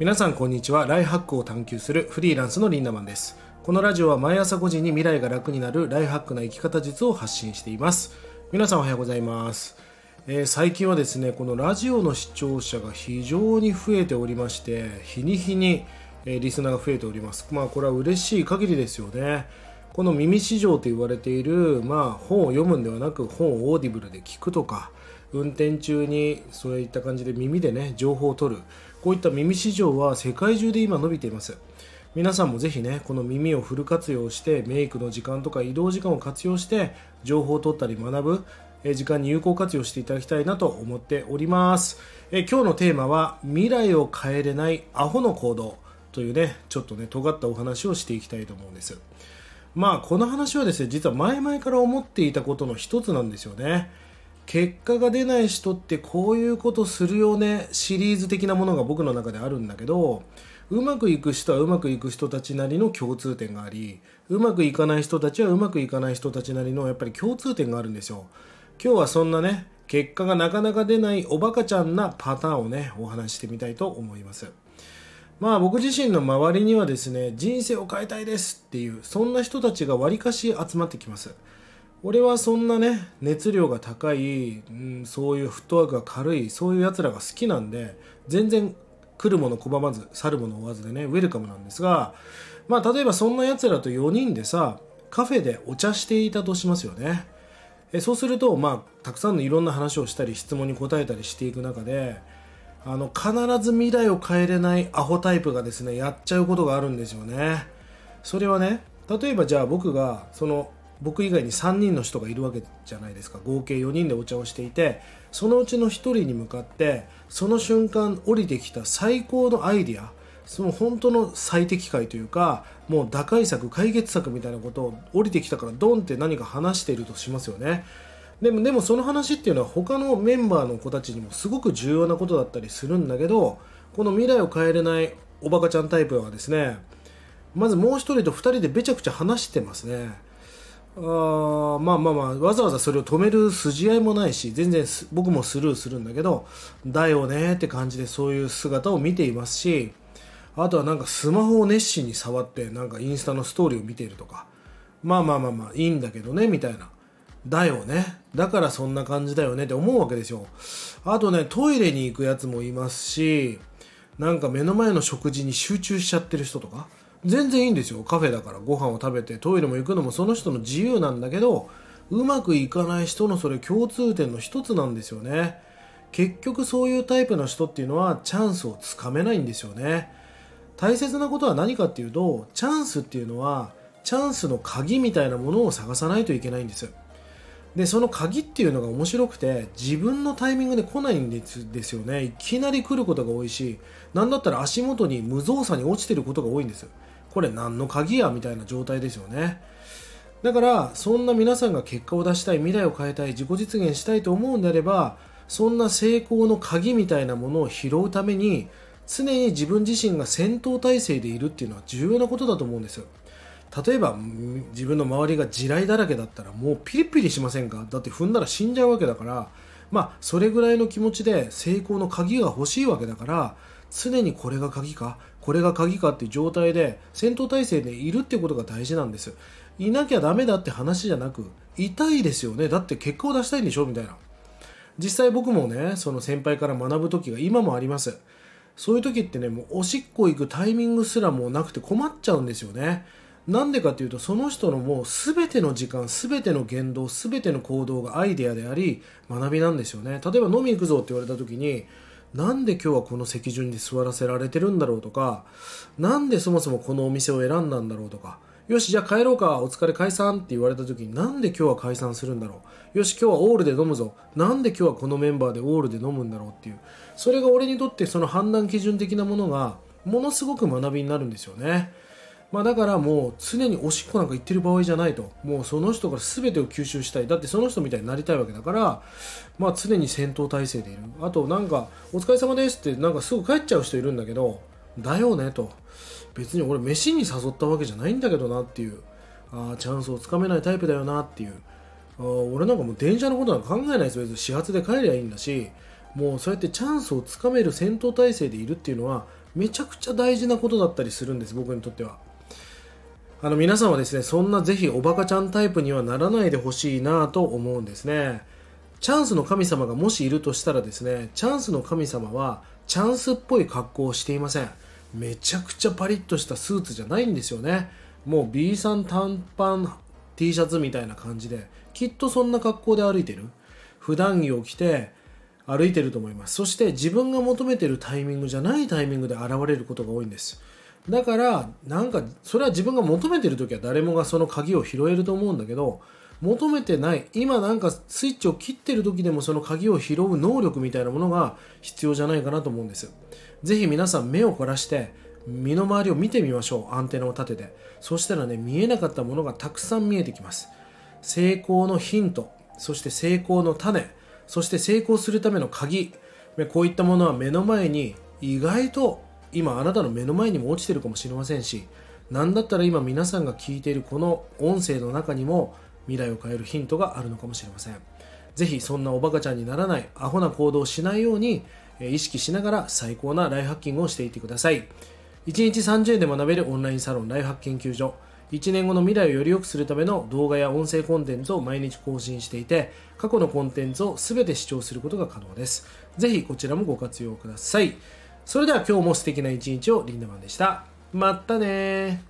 皆さんこんにちは。ライフハックを探求するフリーランスのリンダマンです。このラジオは毎朝5時に未来が楽になるライフハックな生き方術を発信しています。皆さんおはようございます。えー、最近はですねこのラジオの視聴者が非常に増えておりまして日に日に、リスナーが増えております。まあこれは嬉しい限りですよね。この耳市場と言われている、まあ、本を読むんではなく本を Audible で聞くとか運転中にそういった感じで耳でね情報を取るこういった耳市場は世界中で今伸びています。皆さんもぜひねこの耳をフル活用してメイクの時間とか移動時間を活用して情報を取ったり学ぶ時間に有効活用していただきたいなと思っております。え今日のテーマは未来を変えれないアホの行動というねちょっとね尖ったお話をしていきたいと思うんです。まあこの話はですね実は前々から思っていたことの一つなんですよね。結果が出ない人ってこういうことするよねシリーズ的なものが僕の中であるんだけどうまくいく人はうまくいく人たちなりの共通点がありうまくいかない人たちはうまくいかない人たちなりのやっぱり共通点があるんですよ。今日はそんなね結果がなかなか出ないおバカちゃんなパターンをねお話ししてみたいと思います。まあ僕自身の周りにはですね人生を変えたいですっていうそんな人たちがわりかし集まってきます。俺はそんなね熱量が高い、うん、そういうフットワークが軽いそういうやつらが好きなんで全然来るもの拒まず去るもの追わずでねウェルカムなんですがまあ例えばそんなやつらと4人でさカフェでお茶していたとしますよね。えそうするとまあたくさんのいろんな話をしたり質問に答えたりしていく中であの必ず未来を変えれないアホタイプがですねやっちゃうことがあるんですよね。それはね例えばじゃあ僕がその僕以外に3人の人がいるわけじゃないですか。合計4人でお茶をしていてそのうちの1人に向かってその瞬間降りてきた最高のアイディアその本当の最適解というかもう打開策解決策みたいなことを降りてきたからドンって何か話しているとしますよね。でもでもその話っていうのは他のメンバーの子たちにもすごく重要なことだったりするんだけどこの未来を変えれないおバカちゃんタイプはですねまずもう1人と2人でべちゃくちゃ話してますね。あまあまあまあわざわざそれを止める筋合いもないし全然僕もスルーするんだけどだよねって感じでそういう姿を見ていますしあとはなんかスマホを熱心に触ってなんかインスタのストーリーを見ているとかまあまあまあまあいいんだけどねみたいな。だよね。だからそんな感じだよねって思うわけですよ。あとねトイレに行くやつもいますしなんか目の前の食事に集中しちゃってる人とか全然いいんですよ。カフェだから。ご飯を食べてトイレも行くのもその人の自由なんだけどうまくいかない人のそれ共通点の一つなんですよね。結局そういうタイプの人っていうのはチャンスをつかめないんですよね。大切なことは何かっていうとチャンスっていうのはチャンスの鍵みたいなものを探さないといけないんです。でその鍵っていうのが面白くて自分のタイミングで来ないんですですよね。いきなり来ることが多いし何だったら足元に無造作に落ちてることが多いんです。これ何の鍵やみたいな状態ですよね。だからそんな皆さんが結果を出したい未来を変えたい自己実現したいと思うんであればそんな成功の鍵みたいなものを拾うために常に自分自身が戦闘態勢でいるっていうのは重要なことだと思うんですよ。例えば自分の周りが地雷だらけだったらもうピリピリしませんか？だって踏んだら死んじゃうわけだから。まあそれぐらいの気持ちで成功の鍵が欲しいわけだから常にこれが鍵かこれが鍵かっていう状態で戦闘態勢でいるってことが大事なんですいなきゃダメだって話じゃなく痛いですよね。だって結果を出したいんでしょみたいな。実際僕もねその先輩から学ぶ時が今もあります。そういう時ってねもうおしっこ行くタイミングすらもうなくて困っちゃうんですよね。なんでかっていうとその人のもう全ての時間全ての言動全ての行動がアイデアであり学びなんですよね。例えば飲み行くぞって言われた時になんで今日はこの席順に座らせられてるんだろうとかなんでそもそもこのお店を選んだんだろうとか。よしじゃあ帰ろうか。お疲れ解散って言われた時になんで今日は解散するんだろう。よし今日はオールで飲むぞ。なんで今日はこのメンバーでオールで飲むんだろうっていう。それが俺にとってその判断基準的なものがものすごく学びになるんですよね。まあ、だからもう常におしっこなんか行ってる場合じゃないと。もうその人から全てを吸収したい。だってその人みたいになりたいわけだから、まあ、常に戦闘態勢でいる。あとなんかお疲れ様ですってなんかすぐ帰っちゃう人いるんだけど。だよねと。別に俺飯に誘ったわけじゃないんだけどなっていう。あチャンスをつかめないタイプだよなっていう。あ俺なんかもう電車のことなんか考えないです別に。始発で帰りゃいいんだし。もうそうやってチャンスをつかめる戦闘態勢でいるっていうのはめちゃくちゃ大事なことだったりするんです僕にとっては。あの皆さんはですねそんなぜひおバカちゃんタイプにはならないでほしいなと思うんですね。チャンスの神様がもしいるとしたらですねチャンスの神様はチャンスっぽい格好をしていません。めちゃくちゃパリッとしたスーツじゃないんですよね。もう B さん短パン T シャツみたいな感じできっとそんな格好で歩いてる。普段着を着て歩いてると思います。そして自分が求めてるタイミングじゃないタイミングで現れることが多いんです。だからなんかそれは自分が求めてる時は誰もがその鍵を拾えると思うんだけど求めてない今なんかスイッチを切ってる時でもその鍵を拾う能力みたいなものが必要じゃないかなと思うんですぜひ皆さん目を凝らして身の回りを見てみましょう。アンテナを立てて。そしたらね見えなかったものがたくさん見えてきます。成功のヒント。そして成功の種。そして成功するための鍵。こういったものは目の前に意外と今あなたの目の前にも落ちてるかもしれませんし何だったら今皆さんが聞いているこの音声の中にも未来を変えるヒントがあるのかもしれません。ぜひそんなおバカちゃんにならないアホな行動をしないように意識しながら最高なライフハッキングをしていってください。1日30円で学べるオンラインサロンライフハック研究所1年後の未来をより良くするための動画や音声コンテンツを毎日更新していて過去のコンテンツを全て視聴することが可能です。ぜひこちらもご活用ください。それでは今日も素敵な一日をリンダマンでした。またね